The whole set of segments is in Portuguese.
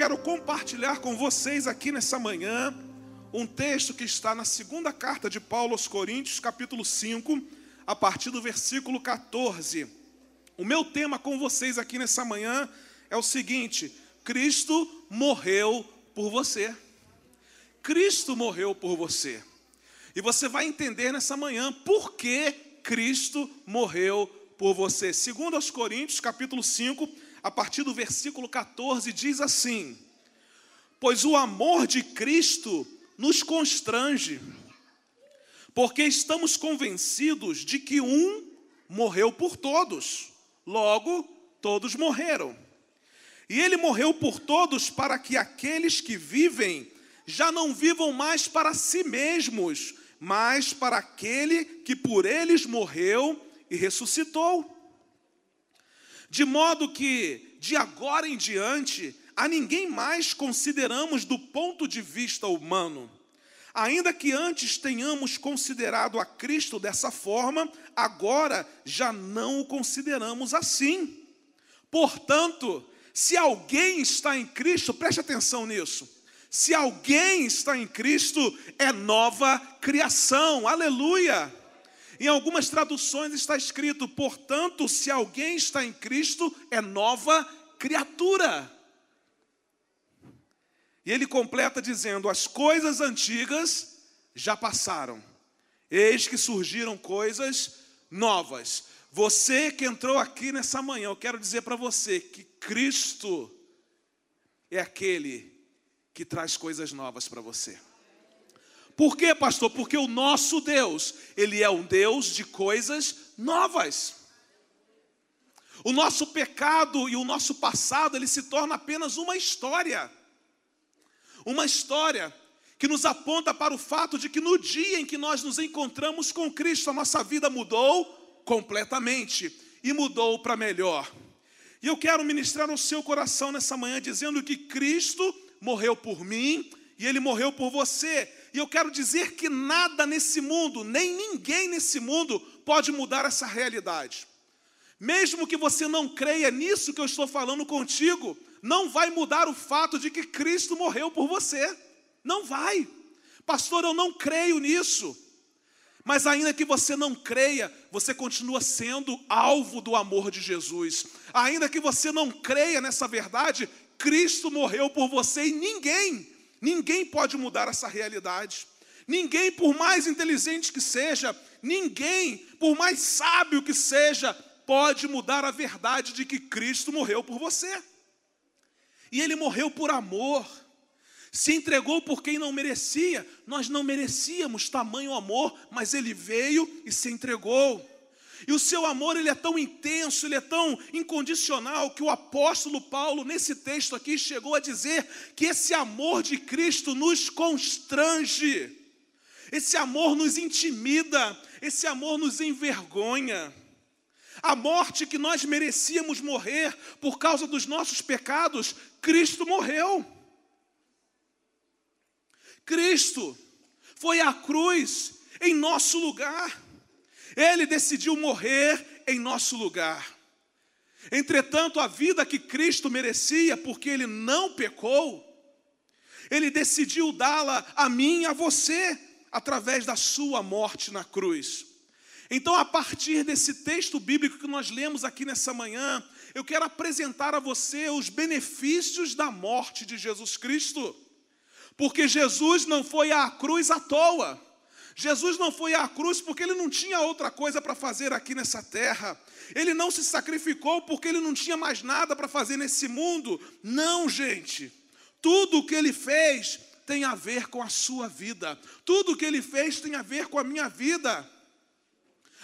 quero compartilhar com vocês aqui nessa manhã um texto que está na segunda carta de Paulo aos Coríntios, capítulo 5, a partir do versículo 14. O meu tema com vocês aqui nessa manhã é o seguinte: Cristo morreu por você. Cristo morreu por você. E você vai entender nessa manhã por que Cristo morreu por você. Segundo aos Coríntios, capítulo 5, a partir do versículo 14, diz assim: Pois o amor de Cristo nos constrange, porque estamos convencidos de que um morreu por todos, logo todos morreram. E ele morreu por todos para que aqueles que vivem já não vivam mais para si mesmos, mas para aquele que por eles morreu e ressuscitou. De modo que, de agora em diante, a ninguém mais consideramos do ponto de vista humano. Ainda que antes tenhamos considerado a Cristo dessa forma, agora já não o consideramos assim. Portanto, se alguém está em Cristo, preste atenção nisso. Se alguém está em Cristo, é nova criação. Aleluia! Em algumas traduções está escrito: portanto, se alguém está em Cristo, é nova criatura. E ele completa dizendo: as coisas antigas já passaram, eis que surgiram coisas novas. Você que entrou aqui nessa manhã, eu quero dizer para você que Cristo é aquele que traz coisas novas para você. Por quê, pastor? Porque o nosso Deus, ele é um Deus de coisas novas. O nosso pecado e o nosso passado, ele se torna apenas uma história. Uma história que nos aponta para o fato de que no dia em que nós nos encontramos com Cristo, a nossa vida mudou completamente e mudou para melhor. E eu quero ministrar no seu coração nessa manhã dizendo que Cristo morreu por mim e ele morreu por você. E eu quero dizer que nada nesse mundo, nem ninguém nesse mundo, pode mudar essa realidade. Mesmo que você não creia nisso que eu estou falando contigo, não vai mudar o fato de que Cristo morreu por você. Não vai. Pastor, eu não creio nisso. Mas ainda que você não creia, você continua sendo alvo do amor de Jesus. Ainda que você não creia nessa verdade, Cristo morreu por você e ninguém Ninguém pode mudar essa realidade. Ninguém, por mais inteligente que seja, ninguém, por mais sábio que seja, pode mudar a verdade de que Cristo morreu por você. E ele morreu por amor. Se entregou por quem não merecia. Nós não merecíamos tamanho amor, mas ele veio e se entregou. E o seu amor ele é tão intenso, ele é tão incondicional que o apóstolo Paulo nesse texto aqui chegou a dizer que esse amor de Cristo nos constrange. Esse amor nos intimida, esse amor nos envergonha. A morte que nós merecíamos morrer por causa dos nossos pecados, Cristo morreu. Cristo foi à cruz em nosso lugar. Ele decidiu morrer em nosso lugar. Entretanto, a vida que Cristo merecia, porque ele não pecou, ele decidiu dá-la a mim e a você, através da sua morte na cruz. Então, a partir desse texto bíblico que nós lemos aqui nessa manhã, eu quero apresentar a você os benefícios da morte de Jesus Cristo. Porque Jesus não foi à cruz à toa. Jesus não foi à cruz porque ele não tinha outra coisa para fazer aqui nessa terra. Ele não se sacrificou porque ele não tinha mais nada para fazer nesse mundo. Não, gente. Tudo o que ele fez tem a ver com a sua vida. Tudo o que ele fez tem a ver com a minha vida.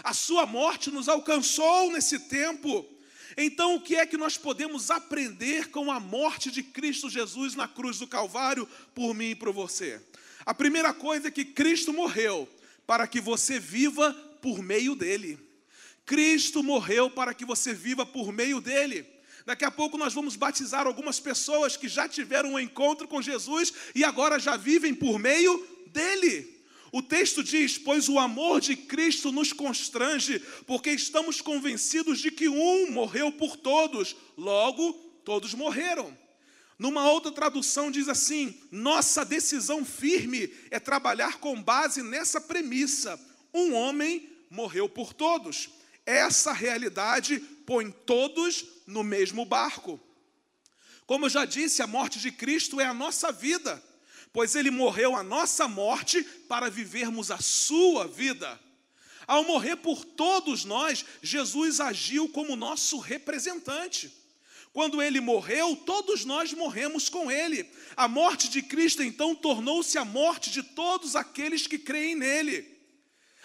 A sua morte nos alcançou nesse tempo. Então, o que é que nós podemos aprender com a morte de Cristo Jesus na cruz do Calvário por mim e por você? A primeira coisa é que Cristo morreu para que você viva por meio dele. Cristo morreu para que você viva por meio dele. Daqui a pouco nós vamos batizar algumas pessoas que já tiveram um encontro com Jesus e agora já vivem por meio dele. O texto diz: Pois o amor de Cristo nos constrange, porque estamos convencidos de que um morreu por todos, logo todos morreram. Numa outra tradução diz assim: nossa decisão firme é trabalhar com base nessa premissa: um homem morreu por todos. Essa realidade põe todos no mesmo barco. Como eu já disse, a morte de Cristo é a nossa vida, pois ele morreu a nossa morte para vivermos a sua vida. Ao morrer por todos nós, Jesus agiu como nosso representante. Quando ele morreu, todos nós morremos com ele. A morte de Cristo então tornou-se a morte de todos aqueles que creem nele.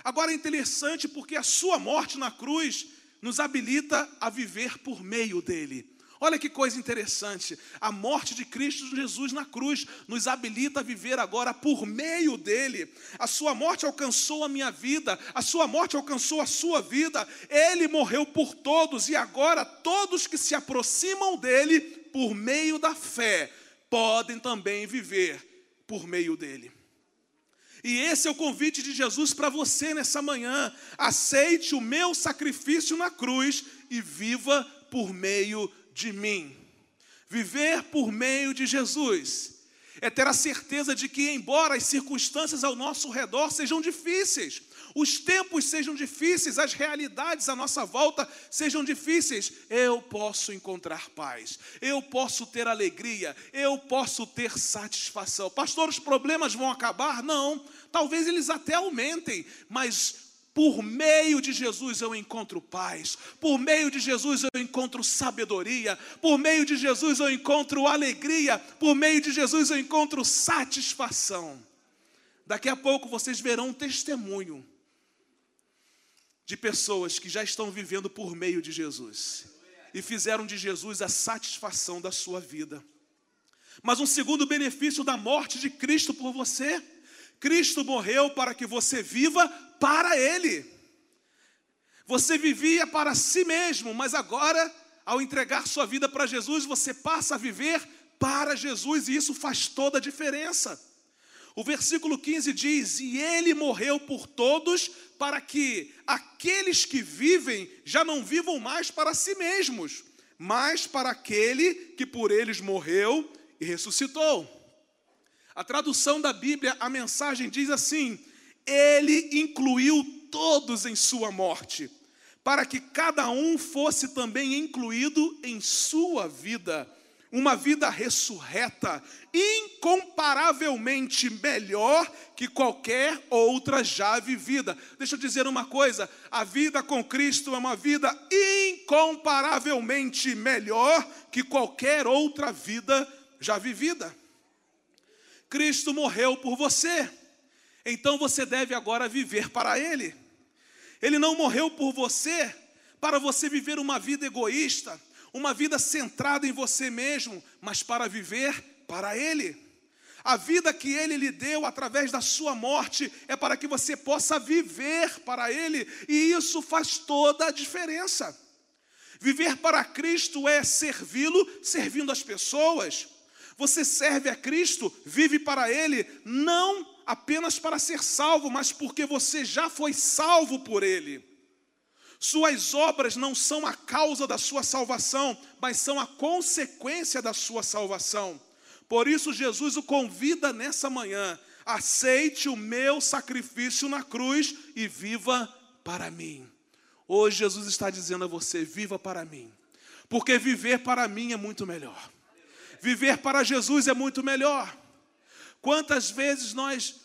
Agora é interessante porque a sua morte na cruz nos habilita a viver por meio dele. Olha que coisa interessante. A morte de Cristo Jesus na cruz nos habilita a viver agora por meio dele. A sua morte alcançou a minha vida, a sua morte alcançou a sua vida. Ele morreu por todos e agora todos que se aproximam dele por meio da fé podem também viver por meio dele. E esse é o convite de Jesus para você nessa manhã. Aceite o meu sacrifício na cruz e viva por meio de mim. Viver por meio de Jesus é ter a certeza de que, embora as circunstâncias ao nosso redor sejam difíceis, os tempos sejam difíceis, as realidades à nossa volta sejam difíceis, eu posso encontrar paz, eu posso ter alegria, eu posso ter satisfação. Pastor, os problemas vão acabar? Não, talvez eles até aumentem, mas por meio de Jesus eu encontro paz, por meio de Jesus eu encontro sabedoria, por meio de Jesus eu encontro alegria, por meio de Jesus eu encontro satisfação. Daqui a pouco vocês verão um testemunho de pessoas que já estão vivendo por meio de Jesus e fizeram de Jesus a satisfação da sua vida. Mas um segundo benefício da morte de Cristo por você, Cristo morreu para que você viva para Ele. Você vivia para si mesmo, mas agora, ao entregar sua vida para Jesus, você passa a viver para Jesus e isso faz toda a diferença. O versículo 15 diz: E ele morreu por todos, para que aqueles que vivem já não vivam mais para si mesmos, mas para aquele que por eles morreu e ressuscitou. A tradução da Bíblia, a mensagem diz assim: Ele incluiu todos em sua morte, para que cada um fosse também incluído em sua vida uma vida ressurreta, incomparavelmente melhor que qualquer outra já vivida. Deixa eu dizer uma coisa: a vida com Cristo é uma vida incomparavelmente melhor que qualquer outra vida já vivida. Cristo morreu por você, então você deve agora viver para Ele. Ele não morreu por você para você viver uma vida egoísta uma vida centrada em você mesmo, mas para viver para Ele. A vida que Ele lhe deu através da sua morte é para que você possa viver para Ele, e isso faz toda a diferença. Viver para Cristo é servi-lo servindo as pessoas. Você serve a Cristo, vive para Ele, não apenas para ser salvo, mas porque você já foi salvo por Ele. Suas obras não são a causa da sua salvação, mas são a consequência da sua salvação. Por isso, Jesus o convida nessa manhã: aceite o meu sacrifício na cruz e viva para mim. Hoje, Jesus está dizendo a você: viva para mim, porque viver para mim é muito melhor. Viver para Jesus é muito melhor. Quantas vezes nós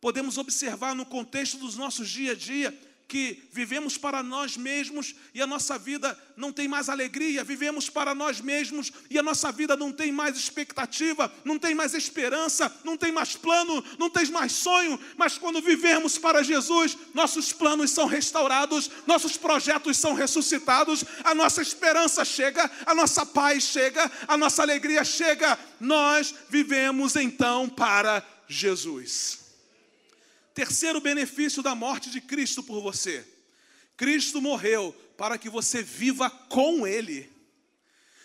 podemos observar no contexto dos nossos dia a dia que vivemos para nós mesmos e a nossa vida não tem mais alegria, vivemos para nós mesmos e a nossa vida não tem mais expectativa, não tem mais esperança, não tem mais plano, não tem mais sonho, mas quando vivemos para Jesus, nossos planos são restaurados, nossos projetos são ressuscitados, a nossa esperança chega, a nossa paz chega, a nossa alegria chega, nós vivemos então para Jesus. Terceiro benefício da morte de Cristo por você: Cristo morreu para que você viva com Ele.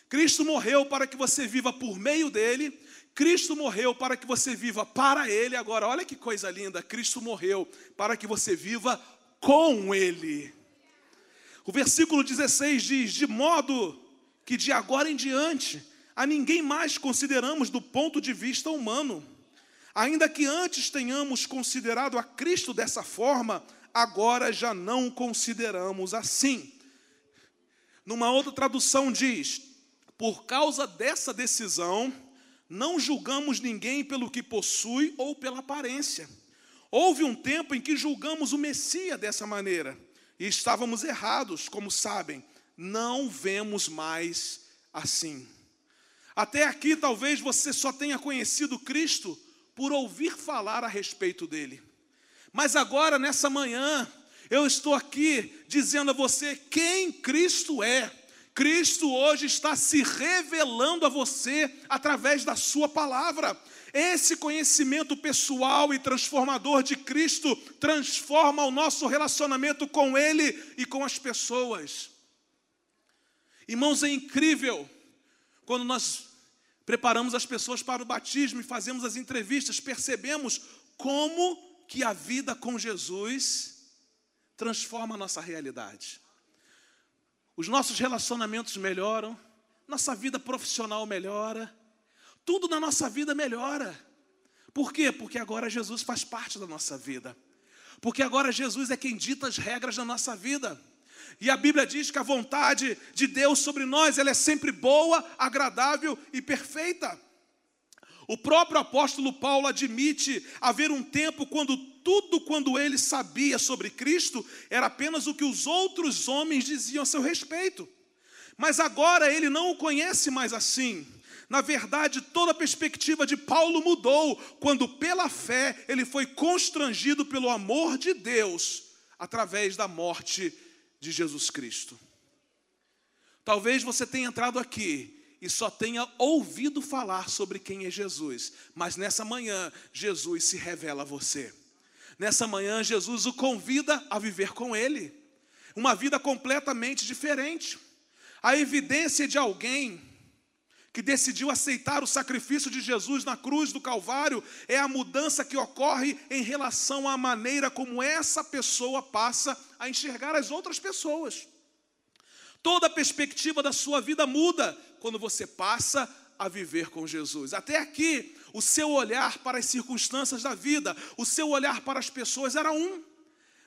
Cristo morreu para que você viva por meio dele. Cristo morreu para que você viva para Ele. Agora, olha que coisa linda: Cristo morreu para que você viva com Ele. O versículo 16 diz: De modo que de agora em diante a ninguém mais consideramos do ponto de vista humano. Ainda que antes tenhamos considerado a Cristo dessa forma, agora já não consideramos assim. Numa outra tradução diz: por causa dessa decisão, não julgamos ninguém pelo que possui ou pela aparência. Houve um tempo em que julgamos o Messias dessa maneira e estávamos errados, como sabem, não vemos mais assim. Até aqui, talvez você só tenha conhecido Cristo por ouvir falar a respeito dele. Mas agora, nessa manhã, eu estou aqui dizendo a você quem Cristo é. Cristo hoje está se revelando a você através da Sua palavra. Esse conhecimento pessoal e transformador de Cristo transforma o nosso relacionamento com Ele e com as pessoas. Irmãos, é incrível quando nós preparamos as pessoas para o batismo e fazemos as entrevistas, percebemos como que a vida com Jesus transforma a nossa realidade os nossos relacionamentos melhoram, nossa vida profissional melhora, tudo na nossa vida melhora. Por quê? Porque agora Jesus faz parte da nossa vida. Porque agora Jesus é quem dita as regras da nossa vida. E a Bíblia diz que a vontade de Deus sobre nós, ela é sempre boa, agradável e perfeita. O próprio apóstolo Paulo admite haver um tempo quando tudo quando ele sabia sobre Cristo era apenas o que os outros homens diziam a seu respeito. Mas agora ele não o conhece mais assim. Na verdade, toda a perspectiva de Paulo mudou quando, pela fé, ele foi constrangido pelo amor de Deus através da morte de Jesus Cristo. Talvez você tenha entrado aqui e só tenha ouvido falar sobre quem é Jesus, mas nessa manhã Jesus se revela a você. Nessa manhã, Jesus o convida a viver com Ele, uma vida completamente diferente. A evidência de alguém que decidiu aceitar o sacrifício de Jesus na cruz do Calvário é a mudança que ocorre em relação à maneira como essa pessoa passa a enxergar as outras pessoas. Toda a perspectiva da sua vida muda quando você passa a viver com Jesus. Até aqui, o seu olhar para as circunstâncias da vida, o seu olhar para as pessoas era um.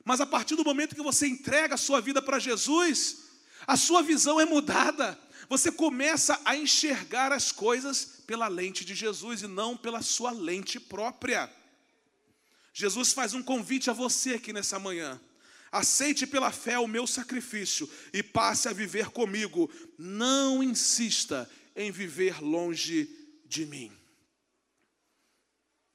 Mas a partir do momento que você entrega a sua vida para Jesus, a sua visão é mudada. Você começa a enxergar as coisas pela lente de Jesus e não pela sua lente própria. Jesus faz um convite a você aqui nessa manhã. Aceite pela fé o meu sacrifício e passe a viver comigo. Não insista em viver longe de mim.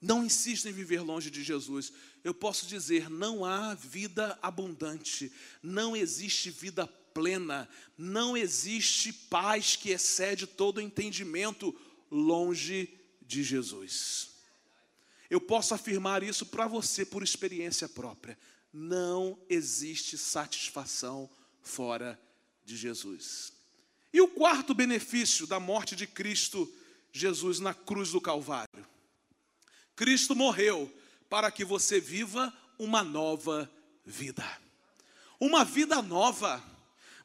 Não insista em viver longe de Jesus. Eu posso dizer: não há vida abundante, não existe vida plena, não existe paz que excede todo entendimento longe de Jesus. Eu posso afirmar isso para você por experiência própria. Não existe satisfação fora de Jesus. E o quarto benefício da morte de Cristo Jesus na cruz do Calvário? Cristo morreu para que você viva uma nova vida. Uma vida nova.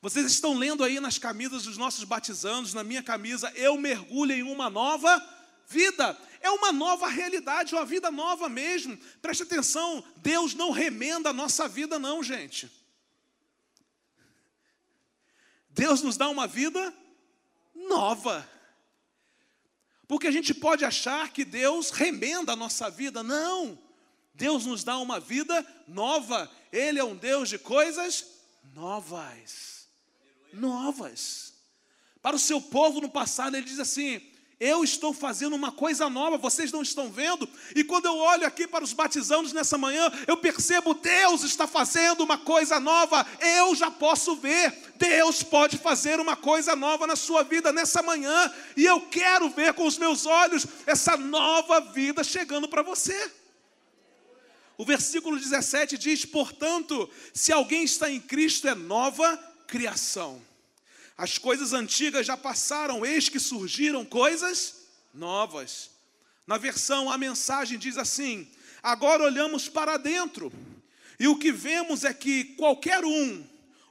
Vocês estão lendo aí nas camisas dos nossos batizandos, na minha camisa, eu mergulho em uma nova vida. É uma nova realidade, uma vida nova mesmo. Preste atenção, Deus não remenda a nossa vida, não, gente. Deus nos dá uma vida nova. Porque a gente pode achar que Deus remenda a nossa vida. Não. Deus nos dá uma vida nova. Ele é um Deus de coisas novas. Novas. Para o seu povo no passado, ele diz assim: eu estou fazendo uma coisa nova, vocês não estão vendo? E quando eu olho aqui para os batizandos nessa manhã, eu percebo Deus está fazendo uma coisa nova. Eu já posso ver. Deus pode fazer uma coisa nova na sua vida nessa manhã, e eu quero ver com os meus olhos essa nova vida chegando para você. O versículo 17 diz: "Portanto, se alguém está em Cristo é nova criação. As coisas antigas já passaram, eis que surgiram coisas novas. Na versão, a mensagem diz assim: agora olhamos para dentro, e o que vemos é que qualquer um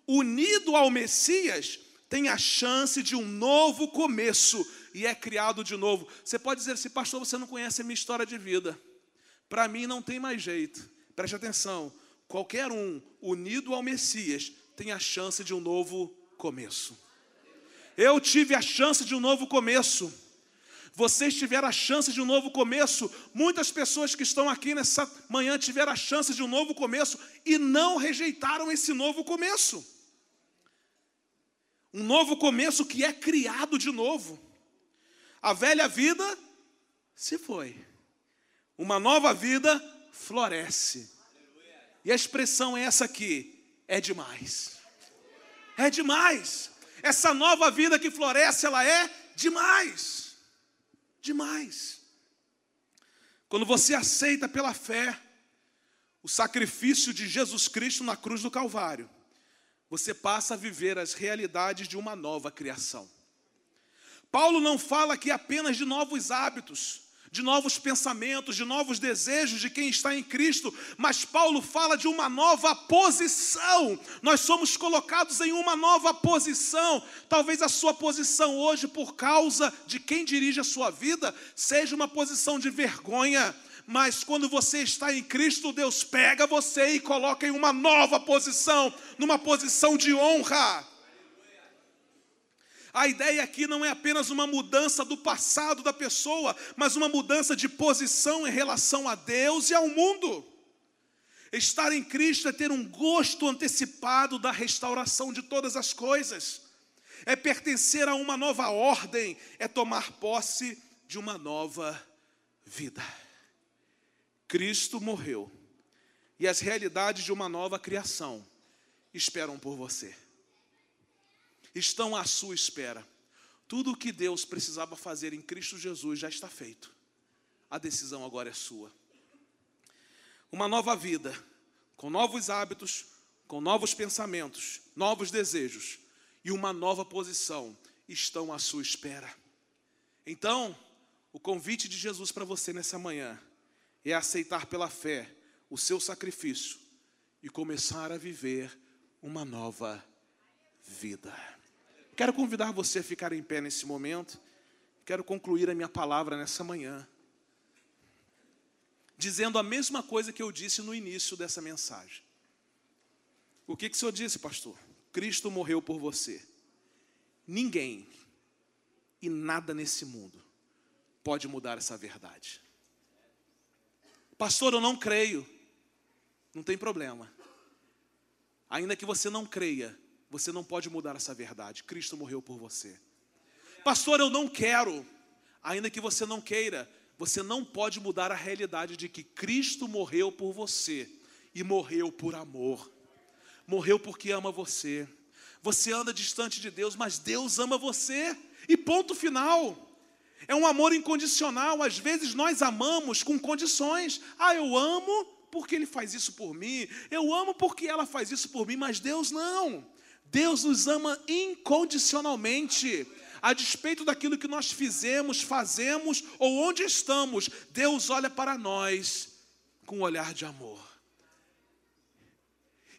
unido ao Messias tem a chance de um novo começo e é criado de novo. Você pode dizer assim, pastor, você não conhece a minha história de vida. Para mim não tem mais jeito. Preste atenção. Qualquer um unido ao Messias tem a chance de um novo começo. Eu tive a chance de um novo começo. Vocês tiveram a chance de um novo começo. Muitas pessoas que estão aqui nessa manhã tiveram a chance de um novo começo e não rejeitaram esse novo começo. Um novo começo que é criado de novo. A velha vida se foi. Uma nova vida floresce. E a expressão é essa aqui: é demais. É demais. Essa nova vida que floresce, ela é demais. Demais. Quando você aceita pela fé o sacrifício de Jesus Cristo na cruz do Calvário, você passa a viver as realidades de uma nova criação. Paulo não fala aqui apenas de novos hábitos, de novos pensamentos, de novos desejos de quem está em Cristo, mas Paulo fala de uma nova posição. Nós somos colocados em uma nova posição. Talvez a sua posição hoje, por causa de quem dirige a sua vida, seja uma posição de vergonha. Mas quando você está em Cristo, Deus pega você e coloca em uma nova posição, numa posição de honra. A ideia aqui não é apenas uma mudança do passado da pessoa, mas uma mudança de posição em relação a Deus e ao mundo. Estar em Cristo é ter um gosto antecipado da restauração de todas as coisas, é pertencer a uma nova ordem, é tomar posse de uma nova vida. Cristo morreu e as realidades de uma nova criação esperam por você estão à sua espera. Tudo o que Deus precisava fazer em Cristo Jesus já está feito. A decisão agora é sua. Uma nova vida, com novos hábitos, com novos pensamentos, novos desejos e uma nova posição estão à sua espera. Então, o convite de Jesus para você nessa manhã é aceitar pela fé o seu sacrifício e começar a viver uma nova vida. Quero convidar você a ficar em pé nesse momento. Quero concluir a minha palavra nessa manhã, dizendo a mesma coisa que eu disse no início dessa mensagem. O que, que o Senhor disse, pastor? Cristo morreu por você. Ninguém e nada nesse mundo pode mudar essa verdade. Pastor, eu não creio. Não tem problema. Ainda que você não creia, você não pode mudar essa verdade. Cristo morreu por você. Pastor, eu não quero. Ainda que você não queira, você não pode mudar a realidade de que Cristo morreu por você e morreu por amor. Morreu porque ama você. Você anda distante de Deus, mas Deus ama você. E ponto final. É um amor incondicional. Às vezes nós amamos com condições. Ah, eu amo porque ele faz isso por mim. Eu amo porque ela faz isso por mim, mas Deus não. Deus nos ama incondicionalmente. A despeito daquilo que nós fizemos, fazemos ou onde estamos, Deus olha para nós com um olhar de amor.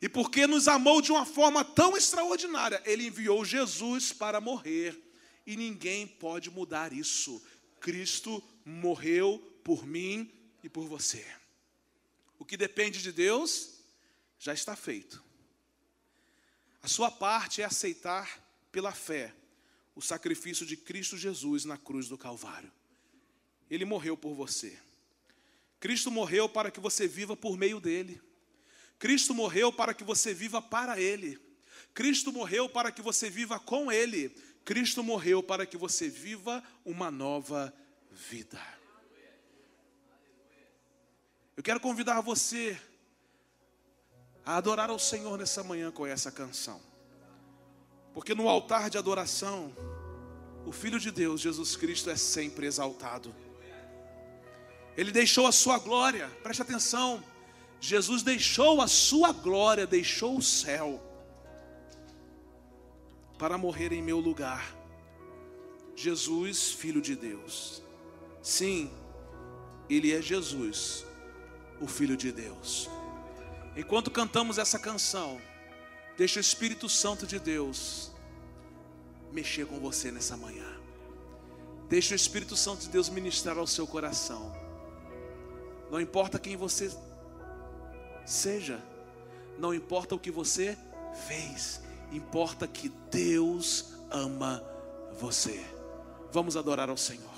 E porque nos amou de uma forma tão extraordinária, Ele enviou Jesus para morrer. E ninguém pode mudar isso. Cristo morreu por mim e por você. O que depende de Deus já está feito. A sua parte é aceitar pela fé o sacrifício de Cristo Jesus na cruz do Calvário. Ele morreu por você. Cristo morreu para que você viva por meio dele. Cristo morreu para que você viva para ele. Cristo morreu para que você viva com ele. Cristo morreu para que você viva uma nova vida. Eu quero convidar você a adorar ao Senhor nessa manhã com essa canção. Porque no altar de adoração, o Filho de Deus, Jesus Cristo, é sempre exaltado. Ele deixou a sua glória, preste atenção. Jesus deixou a sua glória, deixou o céu para morrer em meu lugar. Jesus, Filho de Deus. Sim, Ele é Jesus, o Filho de Deus. Enquanto cantamos essa canção, deixa o Espírito Santo de Deus mexer com você nessa manhã. Deixe o Espírito Santo de Deus ministrar ao seu coração. Não importa quem você seja, não importa o que você fez, importa que Deus ama você. Vamos adorar ao Senhor.